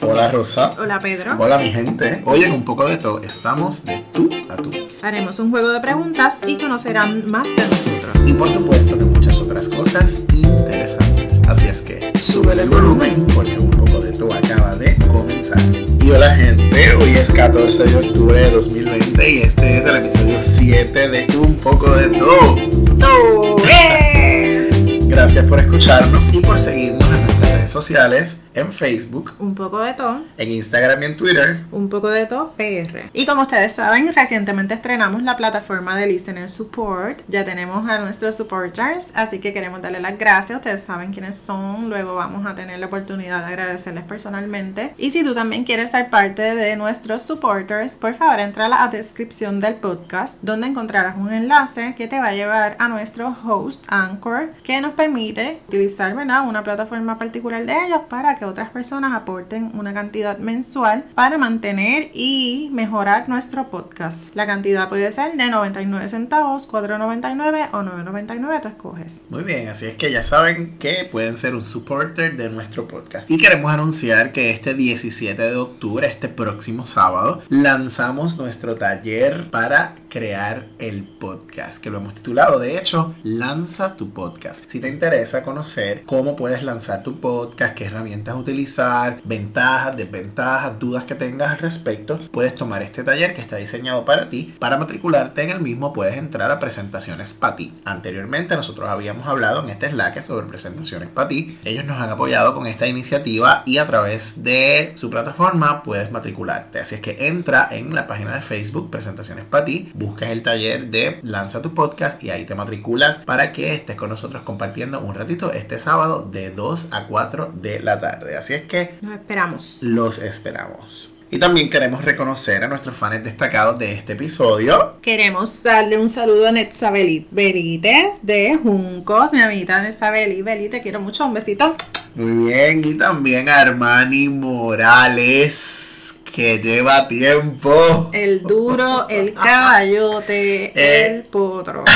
Hola Rosa. Hola Pedro. Hola mi gente. Hoy en un poco de todo estamos de tú a tú. Haremos un juego de preguntas y conocerán más de nosotros. Y por supuesto que muchas otras cosas interesantes. Así es que sube el volumen porque un poco de todo acaba de comenzar. Y hola gente, hoy es 14 de octubre de 2020 y este es el episodio 7 de Un poco de todo. So, ¡eh! Gracias por escucharnos y por seguirnos en nuestras redes sociales, en Facebook, Un poco de todo. en Instagram y en Twitter. Un poco de todo PR. Y como ustedes saben, recientemente estrenamos la plataforma de Listener Support. Ya tenemos a nuestros supporters, así que queremos darle las gracias. Ustedes saben quiénes son. Luego vamos a tener la oportunidad de agradecerles personalmente. Y si tú también quieres ser parte de nuestros supporters, por favor entra a la descripción del podcast, donde encontrarás un enlace que te va a llevar a nuestro host Anchor, que nos permite utilizar ¿verdad? una plataforma particular de ellos para que otras personas aporten una cantidad mensual para mantener y mejorar nuestro podcast. La cantidad puede ser de 99 centavos, 4.99 o 9.99, tú escoges. Muy bien, así es que ya saben que pueden ser un supporter de nuestro podcast. Y queremos anunciar que este 17 de octubre, este próximo sábado, lanzamos nuestro taller para crear el podcast, que lo hemos titulado, de hecho, Lanza tu podcast. Si te interesa conocer cómo puedes lanzar tu podcast, qué herramientas utilizar, ventajas, desventajas, dudas que tengas al respecto, puedes tomar este taller que está diseñado para ti. Para matricularte en el mismo puedes entrar a presentaciones para ti. Anteriormente nosotros habíamos hablado en este Slack sobre presentaciones para ti. Ellos nos han apoyado con esta iniciativa y a través de su plataforma puedes matricularte. Así es que entra en la página de Facebook Presentaciones para ti, buscas el taller de Lanza tu podcast y ahí te matriculas para que estés con nosotros compartiendo un ratito este sábado de 2 a 4 de la tarde. Así es que Nos esperamos. los esperamos. Y también queremos reconocer a nuestros fans destacados de este episodio. Queremos darle un saludo a Netzabeli Belites de Juncos, mi amiguita Netzabeli. Beli, te quiero mucho. Un besito. Muy bien, y también a Armani Morales, que lleva tiempo. El duro, el caballote, Eh. el potro.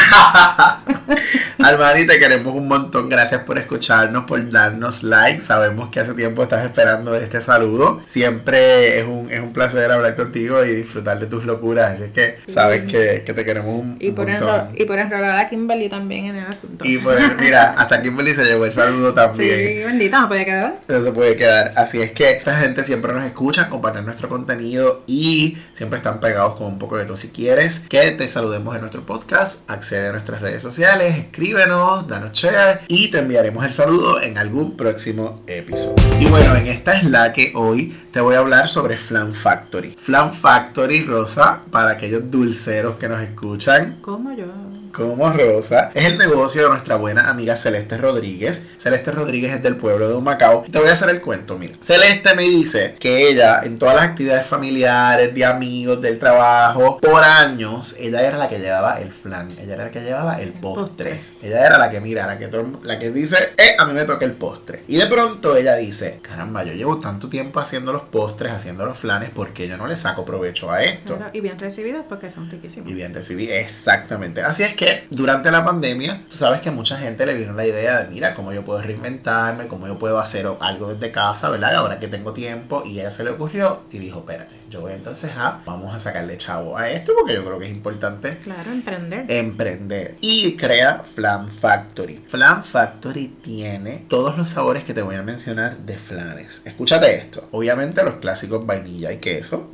Armani, te queremos un montón. Gracias por escucharnos, por darnos like. Sabemos que hace tiempo estás esperando este saludo. Siempre es un, es un placer hablar contigo y disfrutar de tus locuras. Así es que sabes que, que te queremos un, Y un por, montón. y por enrolar a Kimberly también en el asunto. Y pues, mira, hasta Kimberly se llevó el saludo también. sí, bendita, no puede quedar. No se puede quedar. Así es que esta gente siempre nos escucha, comparten nuestro contenido y siempre están pegados con un poco de todo. Si quieres que te saludemos en nuestro podcast, accede a nuestras redes sociales, escríbenos, danos share y te enviaremos el saludo en algún próximo episodio. Y bueno, en esta es la que hoy te voy a hablar sobre Flan Factory. Flan Factory Rosa, para aquellos dulceros que nos escuchan, Como yo. Como Rosa es el negocio de nuestra buena amiga Celeste Rodríguez. Celeste Rodríguez es del pueblo de Humacao. Te voy a hacer el cuento, mira. Celeste me dice que ella, en todas las actividades familiares, de amigos, del trabajo, por años, ella era la que llevaba el flan. Ella era la que llevaba el postre. Ella era la que, mira, la que, la que dice, eh, a mí me toca el postre. Y de pronto ella dice, caramba, yo llevo tanto tiempo haciendo los postres, haciendo los flanes, porque yo no le saco provecho a esto? Claro, y bien recibidos porque son riquísimos. Y bien recibí, exactamente. Así es que durante la pandemia, tú sabes que mucha gente le vino la idea de, mira, cómo yo puedo reinventarme, cómo yo puedo hacer algo desde casa, ¿verdad? Ahora que tengo tiempo. Y ella se le ocurrió y dijo, espérate, yo voy entonces a, vamos a sacarle chavo a esto porque yo creo que es importante Claro, emprender. emprender y crea Flan Factory. Flan Factory tiene todos los sabores que te voy a mencionar de flanes. Escúchate esto. Obviamente los clásicos vainilla y queso.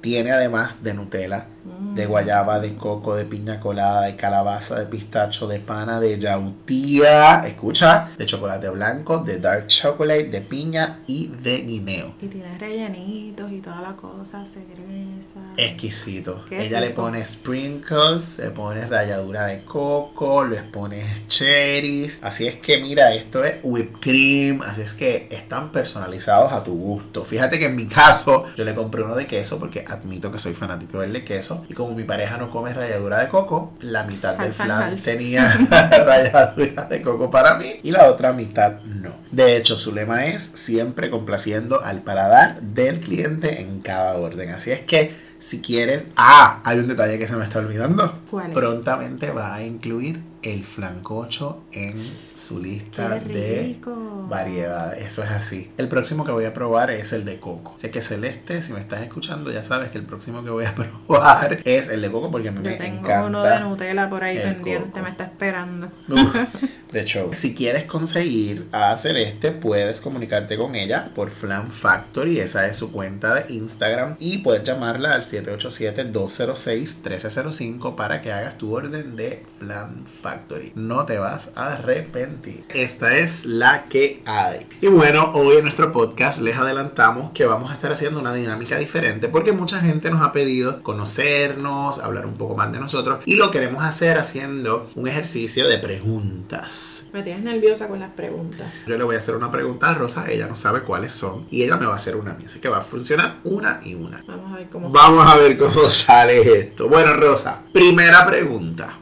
Tiene además de Nutella, de guayaba, de coco, de piña colada, de calabaza, de pistacho, de pana, de yautía, escucha, de chocolate blanco, de dark chocolate, de piña y de guineo. Y tiene rellenitos y toda la cosa, cereza. Exquisito. Qué Ella le pone sprinkles, le pone ralladura de coco, les pone cherries. Así es que mira, esto es whipped cream. Así es que están personalizados a tu gusto. Fíjate que en mi caso yo le compré uno de queso porque admito que soy fanático del de queso. Y como mi pareja no come ralladura de coco, la mitad del flan tenía ralladura de coco para mí y la otra mitad no. De hecho, su lema es siempre complaciendo al paladar del cliente en cada orden. Así es que si quieres... Ah, hay un detalle que se me está olvidando. Prontamente va a incluir el flancocho en su lista de rico. variedades. Eso es así. El próximo que voy a probar es el de coco. Sé que Celeste, si me estás escuchando, ya sabes que el próximo que voy a probar es el de coco porque Yo me tengo encanta. uno de Nutella por ahí pendiente, coco. me está esperando. Uf, de hecho, si quieres conseguir a Celeste, puedes comunicarte con ella por Flan Factory. Esa es su cuenta de Instagram. Y puedes llamarla al 787-206-1305 para que hagas tu orden de Flan Factory. No te vas a arrepentir. Esta es la que hay. Y bueno, hoy en nuestro podcast les adelantamos que vamos a estar haciendo una dinámica diferente porque mucha gente nos ha pedido conocernos, hablar un poco más de nosotros y lo queremos hacer haciendo un ejercicio de preguntas. Me tienes nerviosa con las preguntas. Yo le voy a hacer una pregunta a Rosa, ella no sabe cuáles son y ella me va a hacer una a mí, así que va a funcionar una y una. Vamos a ver cómo Vamos a ver cómo sale esto. Bueno, Rosa, primera pregunta.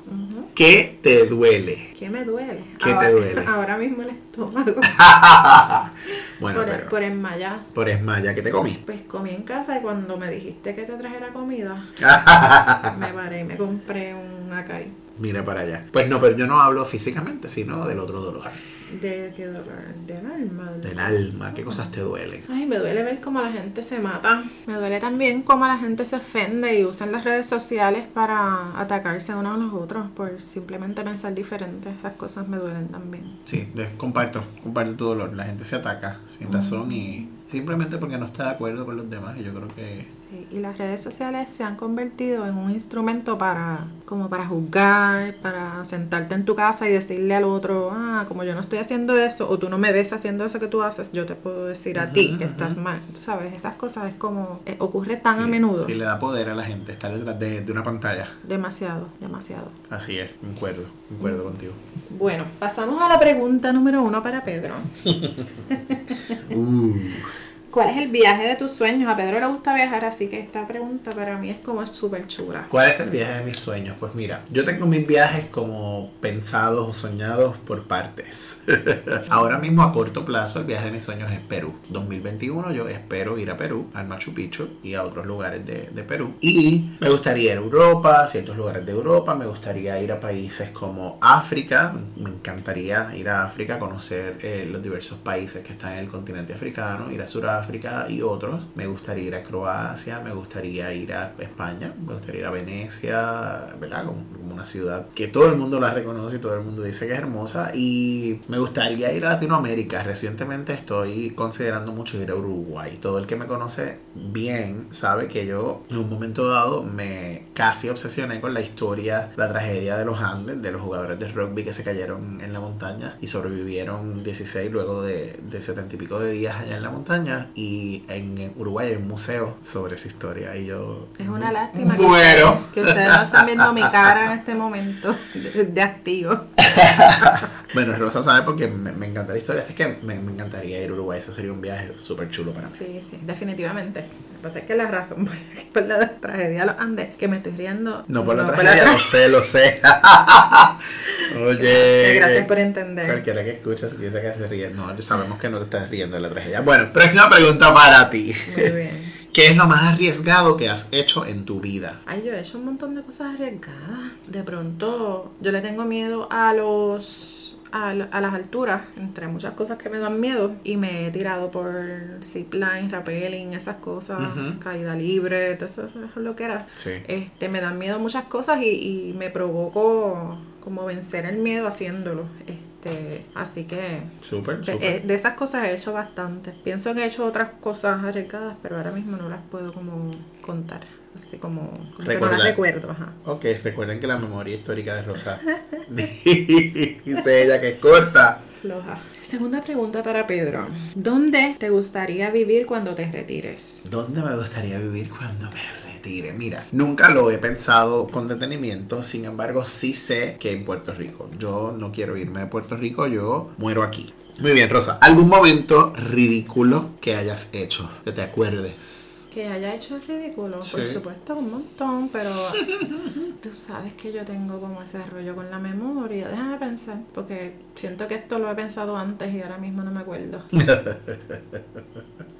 ¿Qué te duele? ¿Qué me duele? ¿Qué te duele? Ahora mismo el estómago. bueno, por, pero por enmayar. por esmaya, ¿qué te comiste? Pues comí en casa y cuando me dijiste que te trajera comida, me paré y me compré un acai. Mira para allá. Pues no, pero yo no hablo físicamente, sino del otro dolor. ¿De qué dolor? Del alma. Del alma. ¿Qué cosas te duelen? Ay, me duele ver cómo la gente se mata. Me duele también cómo la gente se ofende y usan las redes sociales para atacarse unos a los otros por simplemente pensar diferente. Esas cosas me duelen también. Sí, comparto, comparto tu dolor. La gente se ataca sin razón y simplemente porque no está de acuerdo con los demás. Y yo creo que Sí, y las redes sociales se han convertido en un instrumento para, como para juzgar, para sentarte en tu casa y decirle al otro, ah, como yo no estoy haciendo eso, o tú no me ves haciendo eso que tú haces, yo te puedo decir a ti que estás mal. ¿Sabes? Esas cosas es como, eh, ocurre tan sí, a menudo. sí le da poder a la gente estar detrás de, de una pantalla. Demasiado, demasiado. Así es, concuerdo, concuerdo contigo. Bueno, pasamos a la pregunta número uno para Pedro. Uh, ¿Cuál es el viaje de tus sueños? A Pedro le gusta viajar, así que esta pregunta para mí es como súper chula. ¿Cuál es el viaje de mis sueños? Pues mira, yo tengo mis viajes como pensados o soñados por partes. Ahora mismo a corto plazo el viaje de mis sueños es Perú. 2021 yo espero ir a Perú, al Machu Picchu y a otros lugares de, de Perú. Y me gustaría ir a Europa, ciertos lugares de Europa, me gustaría ir a países como África, me encantaría ir a África, conocer eh, los diversos países que están en el continente africano, ir a Sudáfrica y otros. Me gustaría ir a Croacia, me gustaría ir a España, me gustaría ir a Venecia, ¿verdad? Como, como una ciudad que todo el mundo la reconoce y todo el mundo dice que es hermosa. Y me gustaría ir a Latinoamérica. Recientemente estoy considerando mucho ir a Uruguay. Todo el que me conoce bien sabe que yo en un momento dado me casi obsesioné con la historia, la tragedia de los Andes, de los jugadores de rugby que se cayeron en la montaña y sobrevivieron 16 luego de, de 70 y pico de días allá en la montaña. Y en Uruguay hay un museo sobre esa historia. Y yo. Es una lástima que, ustedes no están viendo mi cara en este momento de, de activo. Bueno, Rosa sabe porque me, me encanta la historia, así que me, me encantaría ir a Uruguay. Ese sería un viaje súper chulo para mí. Sí, sí, definitivamente. Lo que pasa es que la razón por la tragedia de los Andes, que me estoy riendo. No por la tragedia, tra- lo sé, lo sé. Oye. Gracias por entender. Cualquiera que escucha piensa que se ríe. No, sabemos que no te estás riendo de la tragedia. Bueno, próxima pregunta para ti. Muy bien. ¿Qué es lo más arriesgado que has hecho en tu vida? Ay, yo he hecho un montón de cosas arriesgadas. De pronto, yo le tengo miedo a los. A, la- a las alturas, entre muchas cosas que me dan miedo, y me he tirado por zipline, rappelling, esas cosas, caída libre, todo eso, eso es lo que era. Sí. Este, me dan miedo muchas cosas y, y me provoco como vencer el miedo haciéndolo. Este, así que de, súper. eh, de esas cosas he hecho bastante. Pienso que he hecho otras cosas arriesgadas, pero ahora mismo no las puedo como contar. Así como, como que no Recordar. las recuerdo. Ajá. Ok, recuerden que la memoria histórica de Rosa dice ella que es corta. Floja. Segunda pregunta para Pedro. ¿Dónde te gustaría vivir cuando te retires? ¿Dónde me gustaría vivir cuando me retire? Mira, nunca lo he pensado con detenimiento, sin embargo sí sé que en Puerto Rico. Yo no quiero irme de Puerto Rico, yo muero aquí. Muy bien, Rosa. ¿Algún momento ridículo que hayas hecho? Que te acuerdes. Que haya hecho el ridículo, por supuesto, un montón, pero tú sabes que yo tengo como ese rollo con la memoria. Déjame pensar, porque siento que esto lo he pensado antes y ahora mismo no me acuerdo.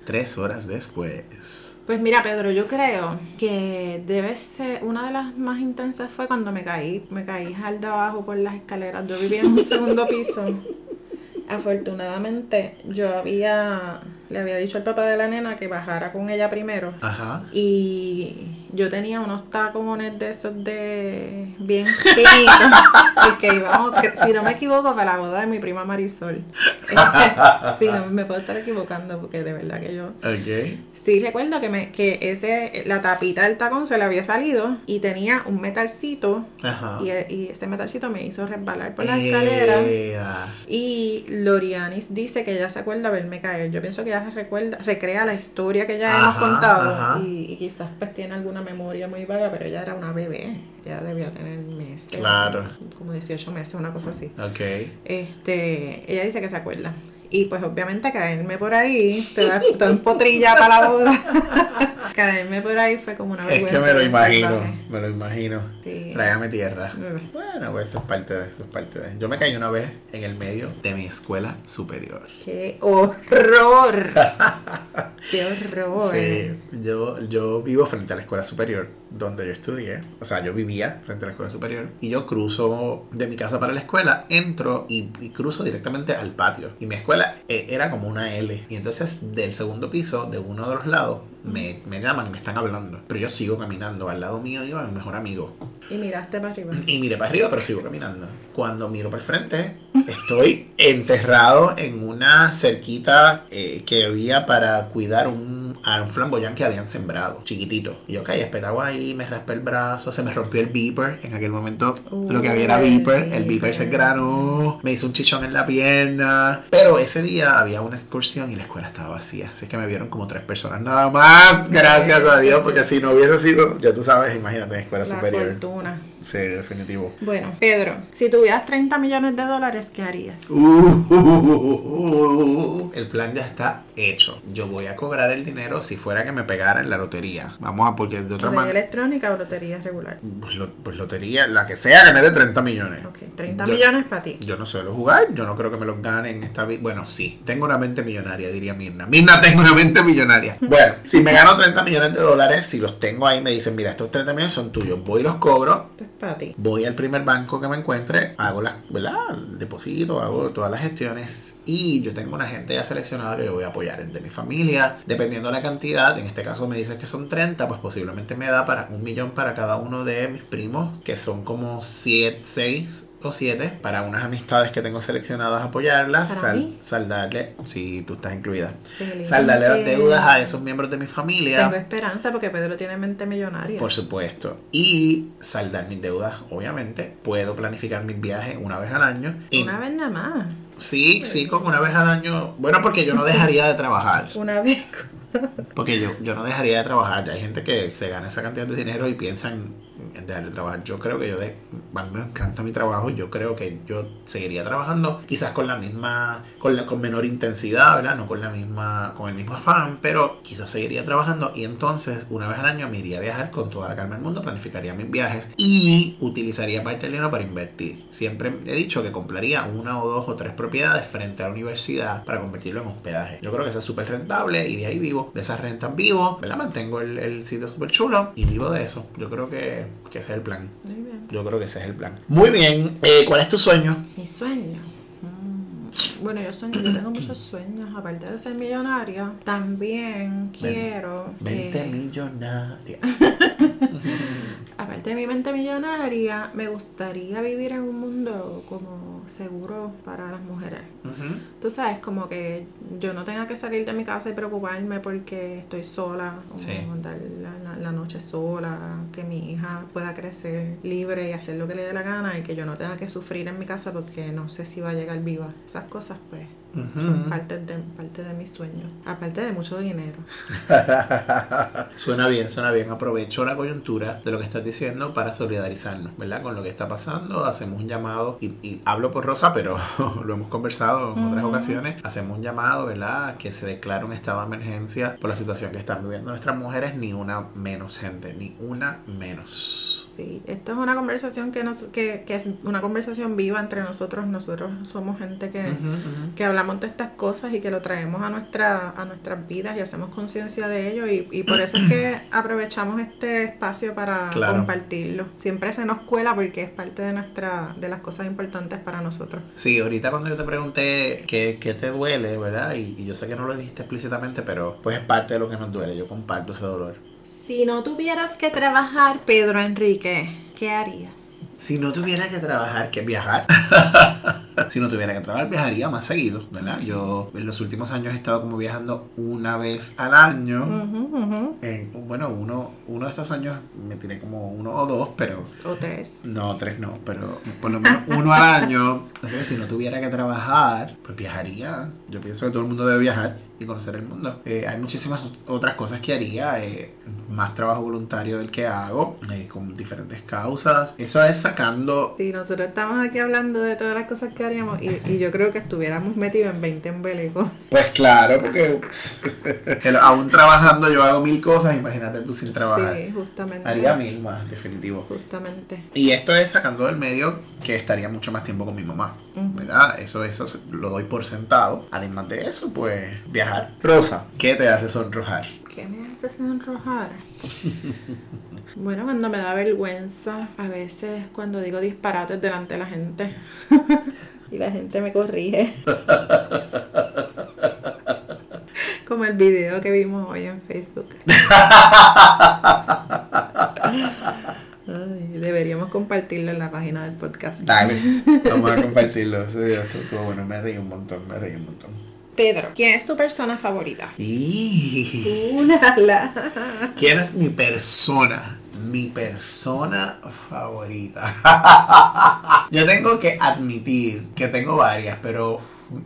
tres horas después. Pues mira, Pedro, yo creo que debe ser una de las más intensas fue cuando me caí, me caí al de abajo por las escaleras. Yo vivía en un segundo piso. Afortunadamente, yo había le había dicho al papá de la nena que bajara con ella primero. Ajá. Y yo tenía unos tacones de esos de bien finos. y que íbamos, que, si no me equivoco, para la boda de mi prima Marisol. sí, no me puedo estar equivocando porque de verdad que yo. Ok. Sí, recuerdo que, me, que ese, la tapita del tacón se le había salido y tenía un metalcito. Ajá. Y, y ese metalcito me hizo resbalar por la escalera. Ea. Y Lorianis dice que ella se acuerda verme caer. Yo pienso que ella se recuerda, recrea la historia que ya hemos contado. ajá. Y, y quizás pues tiene alguna memoria muy vaga, pero ella era una bebé. Ella debía tener meses. Claro. Como 18 meses, una cosa así. Ok. Este, ella dice que se acuerda. Y pues obviamente caerme por ahí, toda, toda empotrilla para la boda. caerme por ahí fue como una Es vergüenza. que me lo imagino, salvaje. me lo imagino. Sí. Tráigame tierra. Mm. Bueno, pues eso es parte de eso, es parte de. Yo me caí una vez en el medio de mi escuela superior. ¡Qué horror! ¡Qué horror! Sí, yo, yo vivo frente a la escuela superior donde yo estudié. O sea, yo vivía frente a la escuela superior. Y yo cruzo de mi casa para la escuela, entro y, y cruzo directamente al patio. Y mi escuela eh, era como una L. Y entonces del segundo piso, de uno de los lados, me, me llaman y me están hablando. Pero yo sigo caminando. Al lado mío iba mi mejor amigo. Y miraste para arriba. Y miré para arriba, pero sigo caminando. Cuando miro para el frente, estoy enterrado en una cerquita eh, que había para cuidar un, a un flamboyán que habían sembrado, chiquitito. Y yo caí espetado ahí, me raspé el brazo, se me rompió el beeper. En aquel momento lo que había era Uh, beeper, el beeper se granó, me hizo un chichón en la pierna. Pero ese día había una excursión y la escuela estaba vacía. Así que me vieron como tres personas nada más. Gracias a Dios, porque si no hubiese sido, ya tú sabes, imagínate, escuela La superior. fortuna. Sí, definitivo. Bueno, Pedro, si tuvieras 30 millones de dólares, ¿qué harías? Uh, el plan ya está hecho. Yo voy a cobrar el dinero si fuera que me pegara en la lotería. Vamos a, porque de otra ¿Lotería manera. electrónica o lotería regular? Pues, lo- pues lotería, la que sea que me dé 30 millones. Ok, 30 Yo- millones para ti. Yo no suelo jugar, yo no creo que me los gane en esta vida. Bueno, sí, tengo una mente millonaria, diría Mirna. Mirna, tengo una mente millonaria. Bueno, si me gano 30 millones de dólares, si los tengo ahí, me dicen, mira, estos 30 millones son tuyos, voy y los cobro, Esto es para ti. voy al primer banco que me encuentre, hago las, ¿verdad? El depósito, hago todas las gestiones y yo tengo una gente ya seleccionada que yo voy a apoyar de mi familia, dependiendo de la cantidad, en este caso me dices que son 30, pues posiblemente me da para un millón para cada uno de mis primos, que son como 7, 6 o 7, para unas amistades que tengo seleccionadas apoyarlas, ¿Para mí? saldarle, si tú estás incluida, Felizmente. saldarle las deudas a esos miembros de mi familia. Tengo esperanza porque Pedro tiene mente millonaria. Por supuesto. Y saldar mis deudas, obviamente. Puedo planificar mis viajes una vez al año. Una vez nada más. sí, sí, como una vez al año. Bueno, porque yo no dejaría de trabajar. Una vez. Porque yo, yo no dejaría de trabajar. Hay gente que se gana esa cantidad de dinero y piensan en dejar de trabajar. Yo creo que yo de, me encanta mi trabajo. Yo creo que yo seguiría trabajando, quizás con la misma, con, la- con menor intensidad, ¿verdad? No con la misma, con el mismo afán, pero quizás seguiría trabajando y entonces una vez al año me iría a viajar con toda la calma del mundo, planificaría mis viajes y utilizaría parte del dinero para invertir. Siempre he dicho que compraría una o dos o tres propiedades frente a la universidad para convertirlo en hospedaje. Yo creo que eso es súper rentable y de ahí vivo, de esas rentas vivo, ¿verdad? Mantengo el, el sitio súper chulo y vivo de eso. Yo creo que, que ese es el plan. Yo creo que ese es el plan. Muy bien. Eh, ¿Cuál es tu sueño? Mi sueño. Mm. Bueno, yo sueño, yo tengo muchos sueños. Aparte de ser millonaria, también quiero. Mente eh, millonaria. aparte de mi mente millonaria, me gustaría vivir en un mundo como seguro para las mujeres. Ujú. Tú sabes, como que yo no tenga que salir de mi casa y preocuparme porque estoy sola, o Sí. andar la, la- la noche sola, que mi hija pueda crecer libre y hacer lo que le dé la gana y que yo no tenga que sufrir en mi casa porque no sé si va a llegar viva. Esas cosas, pues, son parte de, parte de mis sueños. Aparte de mucho dinero. suena bien, suena bien. Aprovecho la coyuntura de lo que estás diciendo para solidarizarnos, ¿verdad? Con lo que está pasando. Hacemos un llamado, y, y hablo por Rosa, pero lo hemos conversado en otras ocasiones. Hacemos un llamado, ¿verdad? Que se declare un estado de emergencia por la situación que están viviendo nuestras mujeres. Ni una menos, gente. Ni una menos. Sí, esto es una conversación que, nos, que, que es una conversación viva entre nosotros. Nosotros somos gente que, que hablamos de estas cosas y que lo traemos a, nuestra, a nuestras vidas y hacemos conciencia de ello. Y, y por eso es que aprovechamos este espacio para Claro. compartirlo. Siempre se nos cuela porque es parte de, nuestra, de las cosas importantes para nosotros. Sí, ahorita cuando yo te pregunté qué, qué te duele, ¿verdad? Y, y yo sé que no lo dijiste explícitamente, pero pues es parte de lo que nos duele. Yo comparto ese dolor. Si no tuvieras que trabajar, Pedro Enrique, ¿qué harías? Si no tuviera que trabajar, que viajar. si no tuviera que trabajar, viajaría más seguido, ¿verdad? Yo en los últimos años he estado como viajando una vez al año. Ujú, ujú. En- bueno, uno, uno de estos años me tiré como uno o dos, pero O tres. no, tres no, pero por lo menos uno al año. Entonces, si no tuviera que trabajar, pues viajaría. Yo pienso que todo el mundo debe viajar y conocer el mundo. Eh, hay muchísimas otras cosas que haría, eh, más trabajo voluntario del que hago, eh, con diferentes causas. Eso es sacando... Sí, nosotros estamos aquí hablando de todas las cosas que haríamos y, y yo creo que estuviéramos metidos en 20 embelecos. Pues claro, porque aún trabajando yo hago mil cosas, imagínate tú sin trabajar. Sí, justamente. Haría mil más, definitivo. Justamente. Y esto es sacando del medio que estaría mucho más tiempo con mi mamá, Eso, eso lo doy por sentado. Además de eso, pues viajar. Rosa, ¿qué te hace sonrojar? ¿Qué me hace sonrojar? Bueno, cuando me da vergüenza, a veces cuando digo disparates delante de la gente y la gente me corrige. Como el video que vimos hoy en Facebook. Ay, deberíamos compartirlo en la página del podcast. Dale, vamos a compartirlo. Ese video estuvo, bueno, me reí un montón, me reí un montón. Pedro, ¿quién es tu persona favorita? Y... Ulala. ¿Quién es mi persona? Mi persona favorita. Yo tengo que admitir que tengo varias, pero,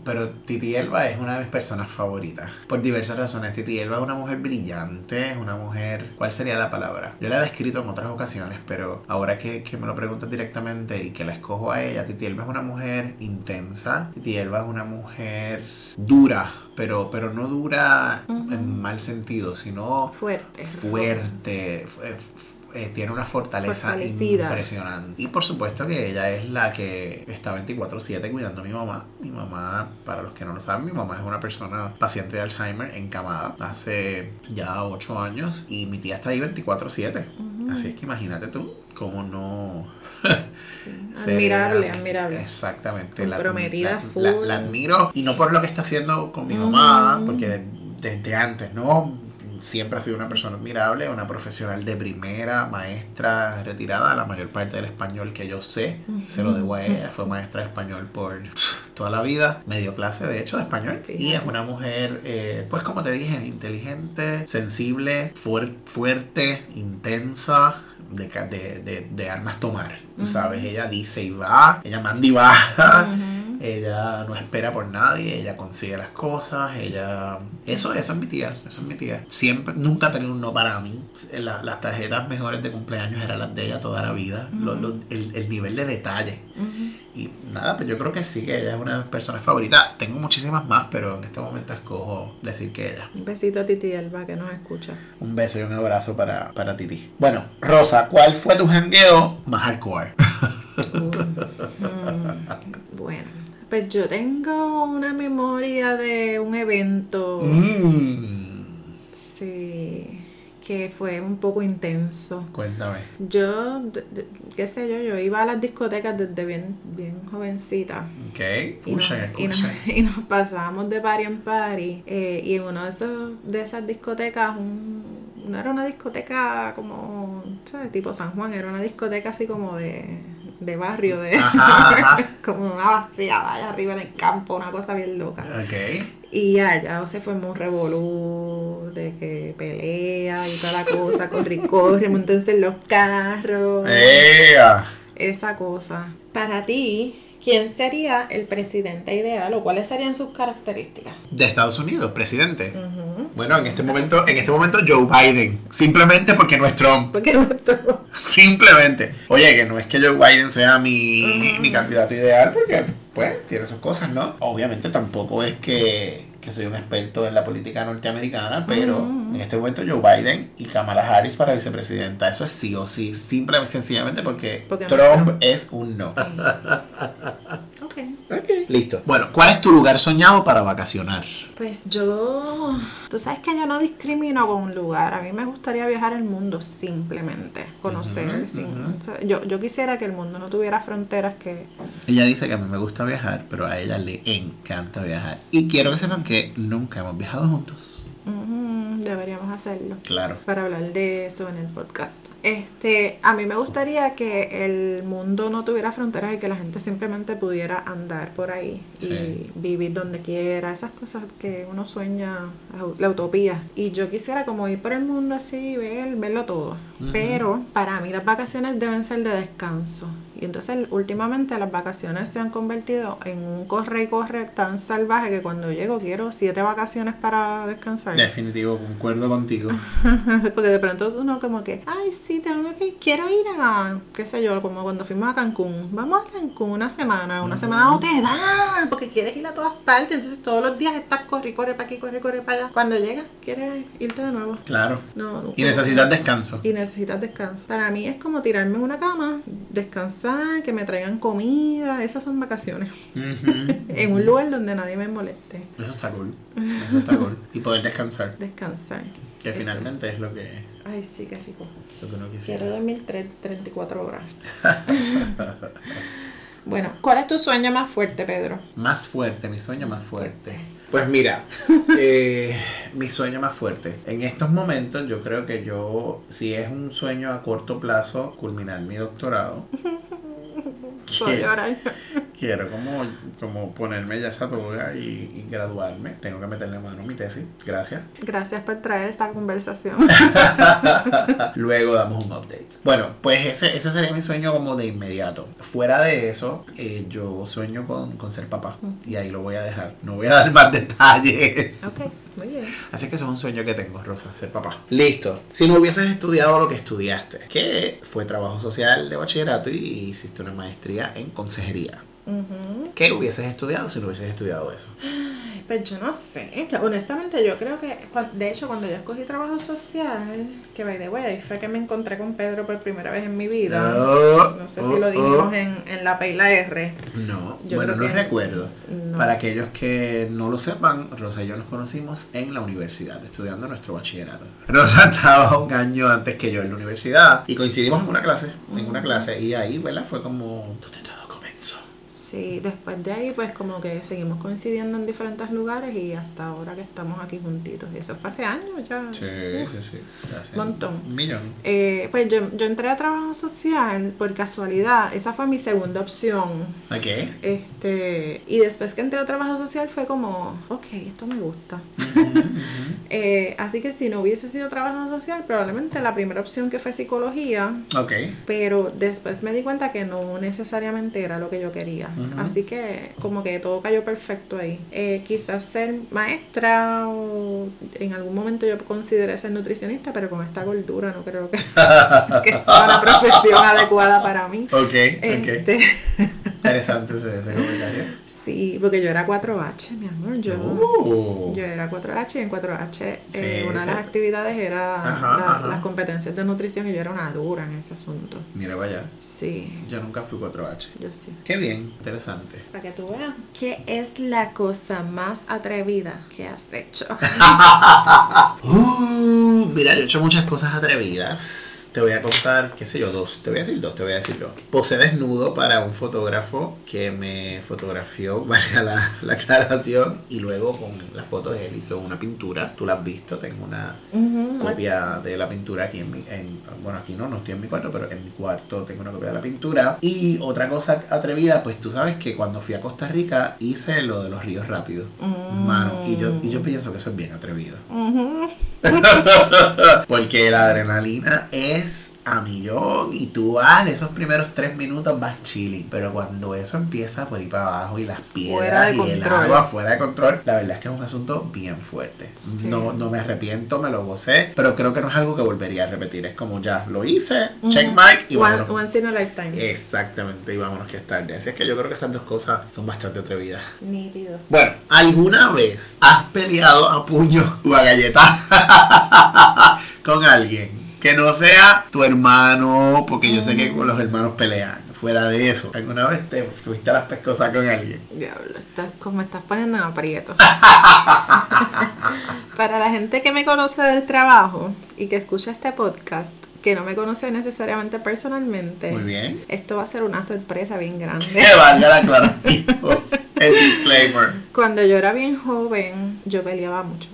pero Titi Elba es una de mis personas favoritas. Por diversas razones. Titi Elba es una mujer brillante, es una mujer... ¿Cuál sería la palabra? Yo la he descrito en otras ocasiones, pero ahora que, que me lo preguntas directamente y que la escojo a ella, Titi Elba es una mujer intensa. Titi Elba es una mujer dura, pero, pero no dura en mal sentido, sino Fuerte. fuerte, fu- eh, tiene una fortaleza impresionante. Y por supuesto que ella es la que está 24/7 cuidando a mi mamá. Mi mamá, para los que no lo saben, mi mamá es una persona paciente de Alzheimer encamada hace ya 8 años y mi tía está ahí 24/7. Así es que imagínate tú cómo no... Admirable, admirable. Exactamente. la- full. la- la admiro y no por lo que está haciendo con mi mamá, porque de- desde antes, ¿no? Siempre ha sido una persona admirable, una profesional de primera, maestra retirada. La mayor parte del español que yo sé se lo debo a ella. Fue maestra de español por toda la vida, medio clase de hecho de español. Y es una mujer, eh, pues como te dije, inteligente, sensible, fuer- fuerte, intensa. De, de, de, de armas tomar, tú sabes, ella dice y va, ella manda y va, ella no espera por nadie, ella consigue las cosas, ella... Eso, eso es mi tía, eso es mi tía. Siempre, nunca tenido un no para mí. La- las tarjetas mejores de cumpleaños eran las de ella toda la vida. Lo- lo- el, el nivel de detalle. Y nada, pues yo creo que sí, que ella es una de mis personas favoritas. Tengo muchísimas más, pero en este momento escojo decir que ella. Un besito a Titi Elba que nos escucha. Un beso y un abrazo para, para Titi. Bueno, Rosa, ¿cuál fue tu jangueo más hardcore? Pues yo tengo una memoria de un evento, Mm, sí, que fue un poco intenso. cuéntame. Yo, qué sé yo, yo iba a las discotecas desde bien, bien jovencita. Ok, Y nos, pushen, y, nos, y nos pasábamos de party en party. eh, y en una de, esos, de esas discotecas, un- no era una discoteca como, ¿sabes? Tipo San Juan, era una discoteca así como de, de barrio, de Ajá, ajá. como una barriada allá arriba en el campo, una cosa bien loca. Ok. Y allá o se formó un revolú de que pelea y toda la cosa, corre y corre, montense en los carros, ¡Ea! esa cosa. Para ti, ¿quién sería el presidente ideal o cuáles serían sus características? De Estados Unidos, presidente. Bueno, en este momento, en este momento Joe Biden. Simplemente porque no es Trump. Porque nuestro- Simplemente. Oye, que no es que Joe Biden sea mi, mi candidato ideal, porque pues tiene sus cosas, ¿no? Obviamente tampoco es que, que soy un experto en la política norteamericana, pero en este momento Joe Biden y Kamala Harris para vicepresidenta. Eso es sí o sí, simple y sencillamente porque, Trump Trump. es un no. Ok. Listo. Bueno, ¿cuál es tu lugar soñado para vacacionar? Pues yo, tú sabes que yo no discrimino con un lugar. A mí me gustaría viajar el mundo simplemente, conocer. Sin- o sea, yo, yo quisiera que el mundo no tuviera fronteras que... Ella dice que a mí me gusta viajar, pero a ella le encanta viajar. Y quiero que sepan que nunca hemos viajado juntos. Deberíamos hacerlo. Claro. Para hablar de eso en el podcast. Este, a mí me gustaría que el mundo no tuviera fronteras y que la gente simplemente pudiera andar por ahí Sí. y vivir donde quiera, esas cosas que uno sueña, la- utopía. Y yo quisiera como ir por el mundo así, ver, verlo todo. Pero para mí las vacaciones deben ser de descanso. Y entonces últimamente las vacaciones se han convertido en un corre y corre tan salvaje que cuando llego quiero siete vacaciones para descansar. Definitivo, concuerdo contigo. Porque de pronto uno como que, ay, sí, tengo que, quiero ir a, qué sé yo, como cuando fuimos a Cancún. Vamos a Cancún una semana, una semana no te dan, porque quieres ir a todas partes, entonces todos los días estás corre, corre para aquí, corre, corre para allá. Cuando llegas, quieres irte de nuevo. Claro. No, no, Y necesitas descanso. Y necesitas descanso. Para mí es como tirarme en una cama, descansar, que me traigan comida, esas son vacaciones. En un lugar donde nadie me moleste. Eso está cool. Eso está cool. Y poder descansar. Descansar. Que Eso. finalmente es lo que, Ay, sí, qué rico. lo que uno Quiero quisiera. dormir tre- 34 horas. bueno, ¿cuál es tu sueño más fuerte, Pedro? Más fuerte, mi sueño más fuerte. Pues mira, eh, mi sueño más fuerte. En estos momentos yo creo que yo, si es un sueño a corto plazo, culminar mi doctorado. Puedo Quiero, llorar. Quiero como, como ponerme ya esa toga y, y graduarme. Tengo que meterle mano a mi tesis. Gracias. Gracias por traer esta conversación. Luego damos un update. Bueno, pues ese, ese sería mi sueño como de inmediato. Fuera de eso, eh, yo sueño con, con ser papá. Y ahí lo voy a dejar. No voy a dar más detalles. ok, muy bien. Así que eso es un sueño que tengo, Rosa, ser papá. Listo. Si no hubieses estudiado lo que estudiaste, que fue trabajo social de bachillerato y hiciste una maestría en consejería. ¿Qué hubieses estudiado si no hubieses estudiado eso? Pues yo no sé. Honestamente, yo creo que, de hecho, cuando yo escogí trabajo social, que by the way, fue que me encontré con Pedro por primera vez en mi vida. Oh, No sé oh, si lo dijimos oh. en, en la P y la R. No, Yo bueno, no que- recuerdo. No. Para aquellos que no lo sepan, Rosa y yo nos conocimos en la universidad, estudiando nuestro bachillerato. Rosa estaba un año antes que yo en la universidad y coincidimos en una clase, en una clase, y ahí, ¿verdad? Fue como. Sí, después de ahí, pues como que seguimos coincidiendo en diferentes lugares y hasta ahora que estamos aquí juntitos. Y eso fue hace años ya. Sí, sí, sí. Hace Montón. Un millón. Eh, pues yo, yo entré a trabajo social por casualidad. Esa fue mi segunda opción. Ok. Este, y después que entré a trabajo social fue como, ok, esto me gusta. Eh, así que si no hubiese sido trabajo social, probablemente la primera opción que fue psicología, Ok. pero después me di cuenta que no necesariamente era lo que yo quería. Así que como que todo cayó perfecto ahí. Eh, quizás ser maestra o en algún momento yo consideré ser nutricionista, pero con esta gordura no creo que, que sea la profesión adecuada para mí. Ok, ok. Este, Interesante ese, ese comentario. Sí, porque yo era 4H, mi amor. Yo, Uh. yo era 4H y en 4H eh, una de las actividades era Ajá, la- ajá. las competencias de nutrición y yo era una dura en ese asunto. Mira, vaya. Sí, Yo nunca fui 4H. yo sí. Qué bien, interesante. Para que tú veas. ¿Qué es la cosa más atrevida que has hecho? Uh, mira, yo he hecho muchas cosas atrevidas. Te voy a contar, qué sé yo, dos. Te voy a decir dos, te voy a decir dos. Posé desnudo para un fotógrafo que me fotografió, valga la, la aclaración, y luego con las fotos él hizo una pintura. Tú la has visto, tengo una copia de la pintura aquí en mi, en, bueno aquí no, no estoy en mi cuarto, pero en mi cuarto tengo una copia de la pintura. Y otra cosa atrevida, pues tú sabes que cuando fui a Costa Rica hice lo de los ríos rápidos. Mm. Mano, y yo, y yo pienso que eso es bien atrevido. Porque la adrenalina es a millón y tú vas esos primeros tres minutos vas chilling. Pero cuando eso empieza por ir para abajo y las piedras y el control. agua fuera de control, la verdad es que es un asunto bien fuerte. Sí. No, no me arrepiento, me lo gocé, pero creo que no es algo que volvería a repetir. Es como ya lo hice, check mark y Once, vámonos. once in a lifetime. Exactamente, y vámonos que es tarde. Así es que yo creo que esas dos cosas son bastante atrevidas. Nítido. Bueno, ¿alguna vez has peleado a puño o a galleta con alguien? Que no sea tu hermano, porque yo sé que con los hermanos pelean. Fuera de eso, ¿alguna vez te tuviste las pescosas con alguien? Diablo, estás, como me estás poniendo en aprieto. Para la gente que me conoce del trabajo y que escucha este podcast, que no me conoce necesariamente personalmente, Muy bien. esto va a ser una sorpresa bien grande. Que valga la aclaración. El disclaimer. Cuando yo era bien joven, yo peleaba mucho.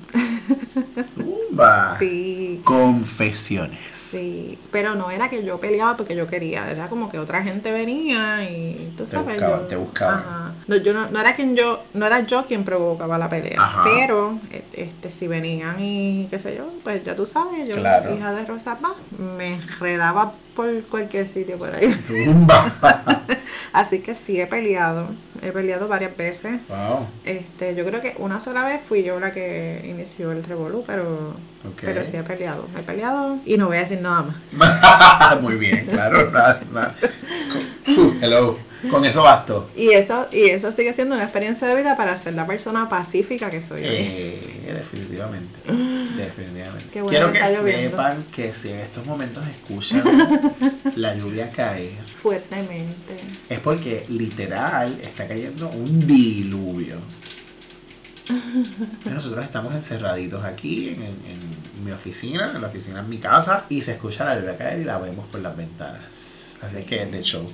Zumba. Sí, Confesiones. sí. Pero no era que yo peleaba porque yo quería, era como que otra gente venía y tú Te sabes. buscaban, yo- te buscaban. Ajá. No, yo no, no era quien yo, no era yo quien provocaba la pelea. Ajá. Pero e- este, si venían y qué sé yo, pues ya tú sabes, yo Claro. hija de Rosa Paz, me enredaba por cualquier sitio por ahí. Zumba. Así que sí he peleado. He peleado varias veces. wow. Este, yo creo que una sola vez fui yo la que inició el revolú, pero, pero sí he peleado. He peleado y no voy a decir nada más. Muy bien, claro. nada, nada. Hello. Con eso basto. Y eso, y eso sigue siendo una experiencia de vida para ser la persona pacífica que soy. hoy. Eh, definitivamente. Definitivamente. Qué bueno Quiero que que está lloviendo. sepan que si en estos momentos escuchan la lluvia caer, Fuertemente. es porque literal está cayendo un diluvio. Nosotros estamos encerraditos aquí en, en- en mi oficina, en la oficina en mi casa, y se escucha la lluvia caer y la vemos por las ventanas. Así que de show.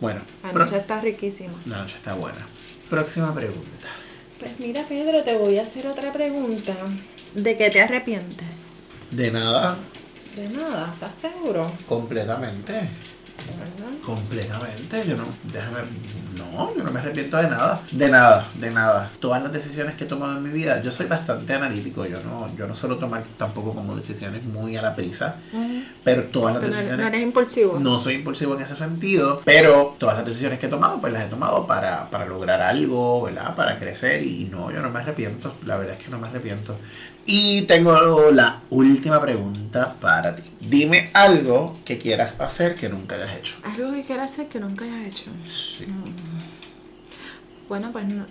Bueno, La pro- noche está riquísima. la noche está buena. Próxima pregunta. Pues mira, Pedro, te voy a hacer otra pregunta. ¿De qué te arrepientes? De nada, De nada, ¿estás seguro? completamente. Completamente, yo no, déjame, no, yo no me arrepiento de nada, de nada, de nada. Todas las decisiones que he tomado en mi vida, yo soy bastante analítico, yo no, yo no suelo tomar tampoco como decisiones muy a la prisa, pero todas las Pero decisiones, no eres impulsivo. no soy impulsivo en ese sentido, pero todas las decisiones que he tomado, pues las he tomado para, para lograr algo, ¿verdad? Para crecer y no, yo no me arrepiento, la verdad es que no me arrepiento. Y tengo la última pregunta para ti. Dime algo que quieras hacer que nunca hayas hecho. Algo que quieras hacer que nunca hayas hecho. Sí. Bueno, pues no-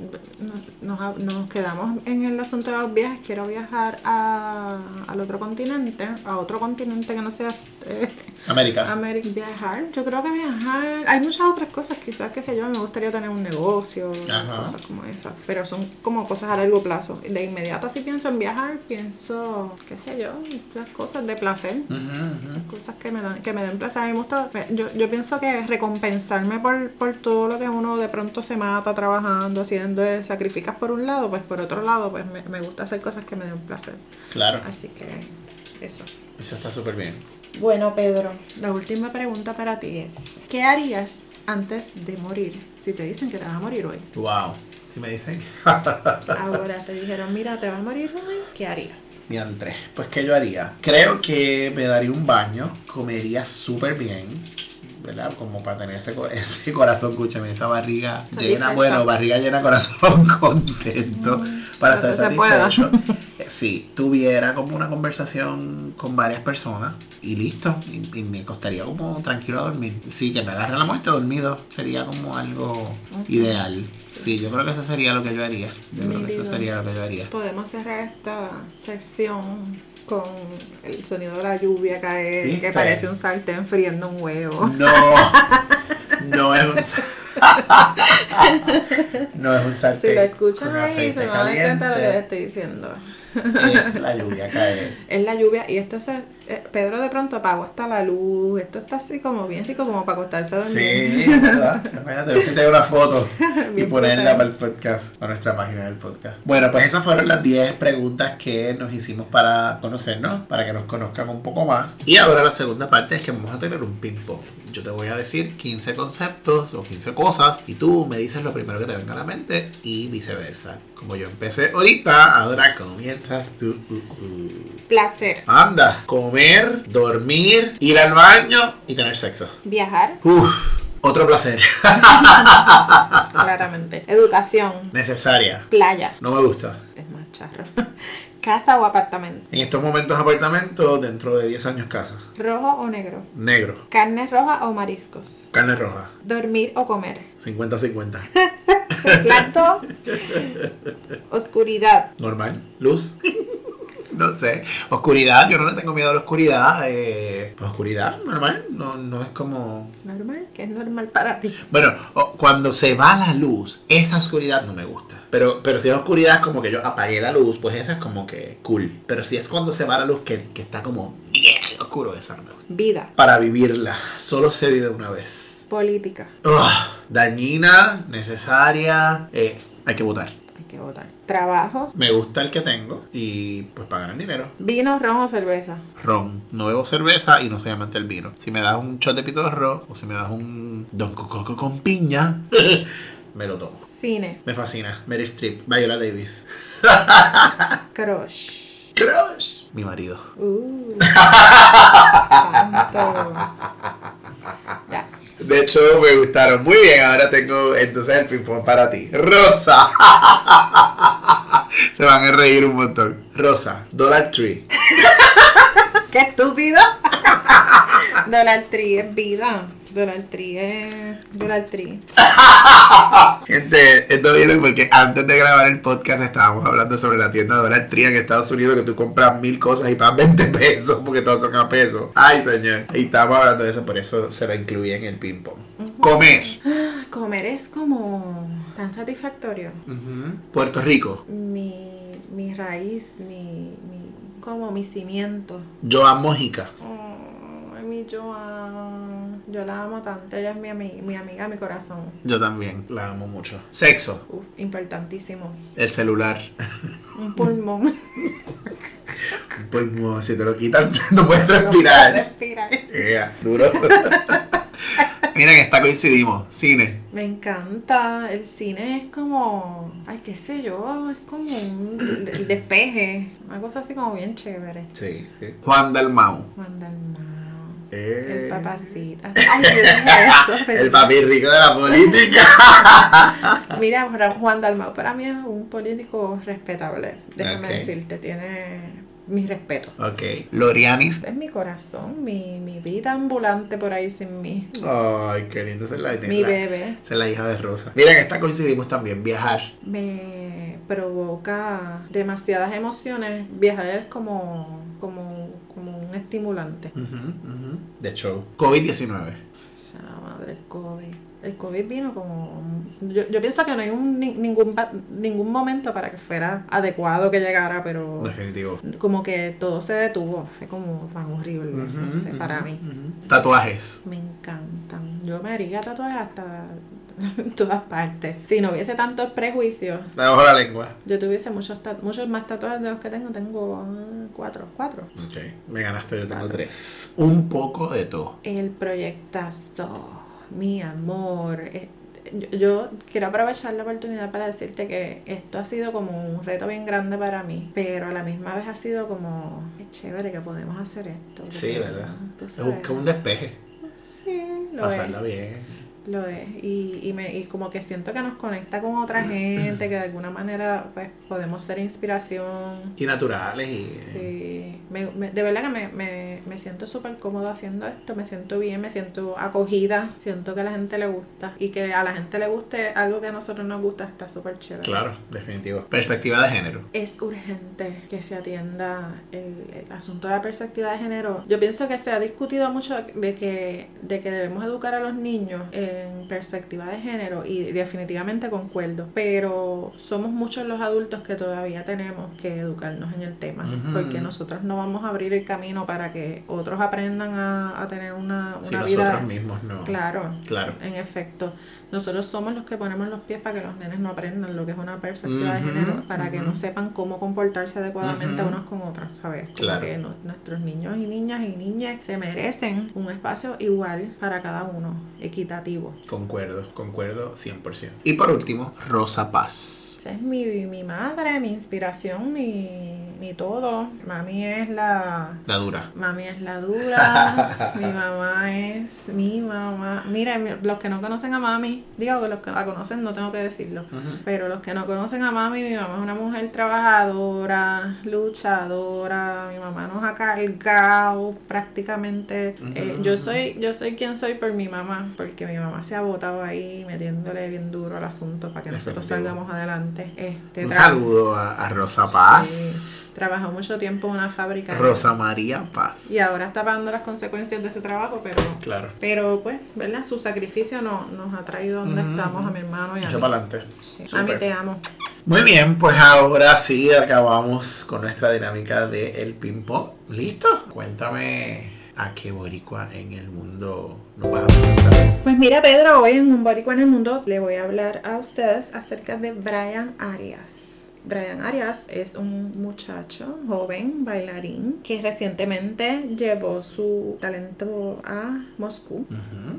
no- nos, nos quedamos en el asunto de los viajes. Quiero viajar a, al otro continente, a otro continente que no sea eh, América. América. Viajar, yo creo que viajar. Hay muchas otras cosas, quizás, qué sé yo, me gustaría tener un negocio, Ajá. cosas como esas. Pero son como cosas a largo plazo. De inmediato, así pienso en viajar, pienso, qué sé yo, las cosas de placer. Ujú. cosas que me dan, que me den placer. A mí me gusta, yo, yo pienso que recompensarme por, por todo lo que uno de pronto se mata trabajando, haciendo, eh, sacrificas por un lado, pues por otro lado, pues me, me gusta hacer cosas que me den placer. Claro, Así que eso. eso está súper bien. Bueno, Pedro, la última pregunta para ti es, ¿qué harías antes de morir? Si te dicen que te vas a morir hoy. Wow. Si me dicen, Ahora te dijeron, mira, te vas a morir hoy, ¿qué harías? diantre, pues ¿qué yo haría? Creo que me daría un baño, comería súper bien, ¿verdad? Como para tener ese, ese corazón, escúchame, esa barriga llena, bueno, barriga llena, corazón contento, para Lo que estar satisfecho. Eh, Sí, tuviera como una conversación con varias personas y listo, y, y me costaría como tranquilo a dormir. Sí, que me agarre la muerte dormido sería como algo ideal. Sí, yo creo que eso sería lo que yo haría. Yo creo que eso sería lo que yo haría. Podemos cerrar esta sección con el sonido de la lluvia caer, ¿Viste? que parece un sartén friendo un huevo. No, no es un no es un sartén Si lo escuchan ahí, se van a de lo que les estoy diciendo. Es la lluvia caer. Es la lluvia y esto se, eh, Pedro de pronto apagó hasta la luz. Esto está así como bien rico como para acostarse a dormir. Sí, es verdad. Imagínate, tenemos que tener una foto y ponerla para el podcast, para nuestra página del podcast. Bueno, pues esas fueron las 10 preguntas que nos hicimos para conocernos, para que nos conozcan un poco más. Y ahora la segunda parte es que vamos a tener un ping-pong. Yo te voy a decir 15 conceptos o 15 cosas y tú me dices lo primero que te venga a la mente y viceversa. Como yo empecé ahorita, ahora comienza piensas tú? Uh, uh. Placer. Anda, comer, dormir, ir al baño y tener sexo. Viajar, Uf, otro placer. claramente. Educación. Necesaria. Playa. No me gusta. Este es más charro. Casa o apartamento. En estos momentos apartamento, dentro de 10 años casa. Rojo o negro. Negro. Carne roja o mariscos. Carne roja. Dormir o comer. 50-50. Plato. Oscuridad. Normal. Luz. no sé. Oscuridad. Yo no le tengo miedo a la oscuridad. Eh, pues oscuridad, normal. No, no es como... Normal. que es normal para ti? Bueno, cuando se va la luz, esa oscuridad no me gusta. Pero, pero si es oscuridad, como que yo apagué la luz, pues esa es como que cool. Pero si es cuando se va la luz, que, que está como bien oscuro, esa no me gusta. Vida. Para vivirla, solo se vive una vez. Política. Ugh, dañina, necesaria, eh, hay que votar. Hay que votar. Trabajo. Me gusta el que tengo y pues pagan el dinero. Vino, ron o cerveza. Ron. No bebo cerveza y no soy amante del vino. Si me das un shot de pito de ron o si me das un Don Coco con piña, me lo tomo. Cine. Me fascina. Mary Streep, Viola Davis. Crush. Crush. Mi marido. Uh. santo. De hecho, me gustaron muy bien. Ahora tengo entonces el ping-pong para ti. Rosa. Se van a reír un montón. Rosa. Dollar Tree. ¡Qué estúpido! Dollar Tree es vida. Dollar Tree es. Dollar Tree. Gente, esto viene porque antes de grabar el podcast estábamos hablando sobre la tienda Dollar Tree en Estados Unidos que tú compras mil cosas y pagas 20 pesos porque todos son a pesos. Ay, señor. Y estábamos hablando de eso, por eso se lo incluí en el ping-pong. Comer. Comer es como tan satisfactorio. Puerto Rico. Mi, mi raíz, mi, mi. como mi cimiento. Joan Mojica. Ay, mi Joan. Yo la amo tanto. Ella es mi, ami- mi amiga, mi corazón. Yo también la amo mucho. Sexo. Uf, importantísimo. El celular. Un pulmón. Pues no, si te lo quitan, no puedes respirar. Respirar. Ea, duro. Miren, esta coincidimos. Cine. Me encanta. El cine es como. Ay, qué sé yo. Es como un de- despeje. Una cosa así como bien chévere. Sí, sí. Juan Dalmau. Juan. Eh. El papacita. Ay, yo dije eso. El papi rico de la política. Mira, Juan- Dalmao para mí es un político respetable. Déjame Ok. decirte, tiene mi respeto. Ok. Lorianis. Es mi corazón, mi, mi vida ambulante por ahí sin mí. Ay, qué lindo. Es la, Mi la- bebé es la hija de Rosa. Miren, esta coincidimos también. Viajar. me provoca demasiadas emociones. Viajar es como, como, como un estimulante. Ujú, ujú. De show. COVID-19. Sea la madre, el COVID. El COVID vino como... Yo, yo pienso que no hay un, ni- ningún, ningún momento para que fuera adecuado que llegara, pero Definitivo. como que todo se detuvo. Fue como tan horrible, no sé, para mí. Tatuajes. Me encantan. Yo me haría tatuajes hasta en todas partes. Si no hubiese tantos prejuicios, Debajo la lengua. yo tuviese muchos, muchos más tatuajes de los que tengo. Tengo eh, cuatro, cuatro. Ok. Me ganaste, yo tengo tres. Un poco de todo. El proyectazo, mi amor. eh, Yo, yo quiero aprovechar la oportunidad para decirte que esto ha sido como un reto bien grande para mí, pero a la misma vez ha sido como, qué chévere que podemos hacer esto. Sí, ¿verdad? busca un despeje. Sí, lo es. Pasarla bien. Lo es. Y, y, me, y como que siento que nos conecta con otra gente, que de alguna manera pues podemos ser inspiración. Y naturales y... Sí, me- me- de verdad que me, me, me siento súper cómoda haciendo esto, me siento bien, me siento acogida, siento que a la gente le gusta y que a la gente le guste algo que a nosotros nos gusta, está súper chévere. Claro, definitivo. Perspectiva de género. Es urgente que se atienda el, el asunto de la perspectiva de género. Yo pienso que se ha discutido mucho de que, de que debemos educar a los niños en perspectiva de género y definitivamente concuerdo, pero somos muchos los adultos que todavía tenemos que educarnos en el tema, porque nosotros no vamos a abrir el camino para que otros aprendan a, a tener una, una Si vida... nosotros mismos no. Claro, Claro. en efecto, nosotros somos los que ponemos los pies para que los nenes no aprendan lo que es una perspectiva de género, para que no sepan cómo comportarse adecuadamente unos con otros, ¿sabes? Como Claro. que no- nuestros niños y niñas y niñas se merecen un espacio igual para cada uno, equitativo. Concuerdo, concuerdo 100%. Y por último, Rosa Paz. Esa es mi, mi madre, mi inspiración, mi, mi todo. Mami es la... La dura. Mami es la dura. mi mamá es mi mamá. Mira, los que no conocen a mami, digo que los que la conocen no tengo que decirlo, pero los que no conocen a mami, mi mamá es una mujer trabajadora, luchadora. Mi mamá nos ha cargado prácticamente. Eh, yo soy yo soy quien soy por mi mamá, porque mi mamá se ha botado ahí metiéndole bien duro al asunto para que nosotros salgamos adelante. Este, Un saludo a, Rosa Paz. trabajó mucho tiempo en una fábrica. Rosa María Paz. Y ahora está pagando las consecuencias de ese trabajo, pero, claro. pero pues, ¿verdad? Su sacrificio no, nos ha traído donde estamos a mi hermano y a mí. para adelante. A mí te amo. Muy bien, pues ahora sí acabamos con nuestra dinámica de el ping-pong. ¿Listo? Cuéntame a qué boricua en el mundo Pues mira, Pedro, hoy en un boricua en el mundo le voy a hablar a ustedes acerca de Brian Arias. Brian Arias es un muchacho joven bailarín que recientemente llevó su talento a Moscú.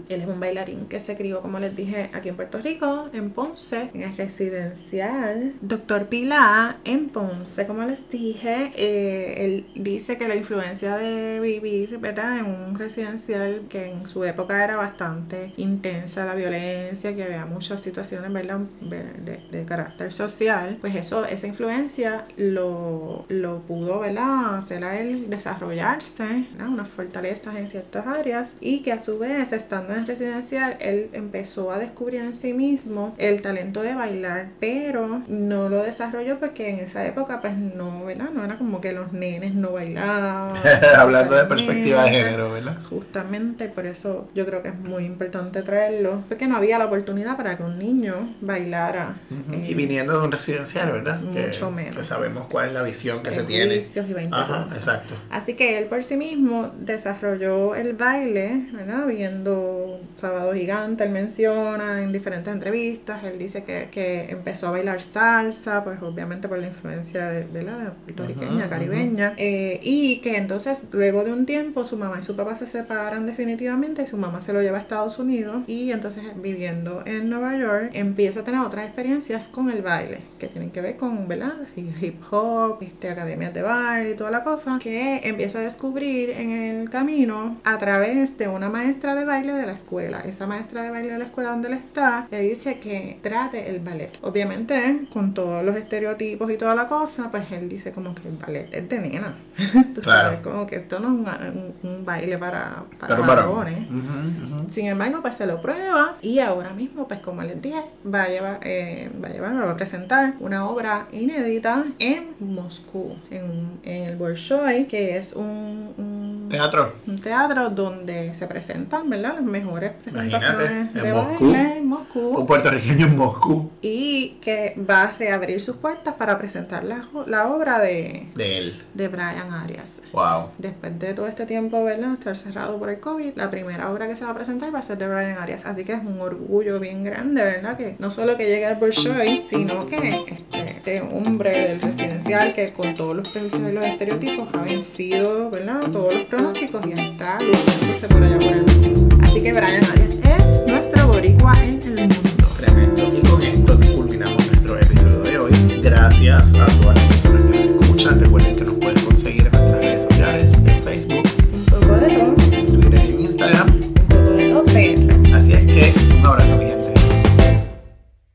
Él es un bailarín que se crió, como les dije, aquí en Puerto Rico, en Ponce, en el residencial Doctor Pilar en Ponce. Como les dije, eh, él dice que la influencia de vivir, ¿verdad? En un residencial que en su época era bastante intensa, la violencia, que había muchas situaciones, ¿verdad? De, de carácter social, pues eso esa influencia lo, lo pudo ¿verdad? hacer a él desarrollarse, unas fortalezas en ciertas áreas y que a su vez, estando en residencial, él empezó a descubrir en sí mismo el talento de bailar, pero no lo desarrolló porque en esa época pues no, ¿verdad? No era como que los nenes no bailaban. Hablando de perspectiva de género, ¿verdad? Justamente por eso yo creo que es muy importante traerlo, porque no había la oportunidad para que un niño bailara. y viniendo de un residencial, ¿verdad? Mucho menos. sabemos cuál es la visión que se tiene. y 20 Ajá, exacto. Así que él por sí mismo desarrolló el baile, ¿verdad? Viendo Sábado Gigante, él menciona en diferentes entrevistas, él dice que, que empezó a bailar salsa, pues obviamente por la influencia de, la puertorriqueña, caribeña, eh, y que entonces luego de un tiempo su mamá y su papá se separan definitivamente y su mamá se lo lleva a Estados Unidos y entonces viviendo en Nueva York empieza a tener otras experiencias con el baile que tienen que ver con ¿verdad? hip hop, este, academias de baile y toda la cosa, que empieza a descubrir en el camino a través de una maestra de baile de la escuela. Esa maestra de baile de la escuela donde él está le dice que trate el ballet. Obviamente, con todos los estereotipos y toda la cosa, pues él dice como que el ballet es de nena. Tú sabes, como que esto no es un, baile para, para varones. Sin embargo, pues se lo prueba y ahora mismo, pues como les dije, va a llevar, eh, va a llevar, va a presentar una obra inédita en Moscú, en, el Bolshoi, que es un, teatro. Un teatro donde se presentan, ¿verdad? Las mejores presentaciones de baile en Moscú. Un puertorriqueño en Moscú. Y que va a reabrir sus puertas para presentar la, la obra de, de él. De Brian Arias. Wow. Después de todo este tiempo, ¿verdad? Estar cerrado por el COVID, la primera obra que se va a presentar va a ser de Brian Arias. Así que es un orgullo bien grande, ¿verdad? Que no solo que llegue al Bolshoi, sino que este, hombre del residencial que con todos los prejuicios y los estereotipos ha vencido, ¿verdad? Todos los pronósticos y está por allá por el mundo. Así que Brian Arias es nuestro boricua en el mundo. Tremendo. Y con esto culminamos nuestro episodio de hoy. Gracias a todas las personas que nos escuchan. Recuerden que nos pueden conseguir en nuestras redes sociales, en Facebook,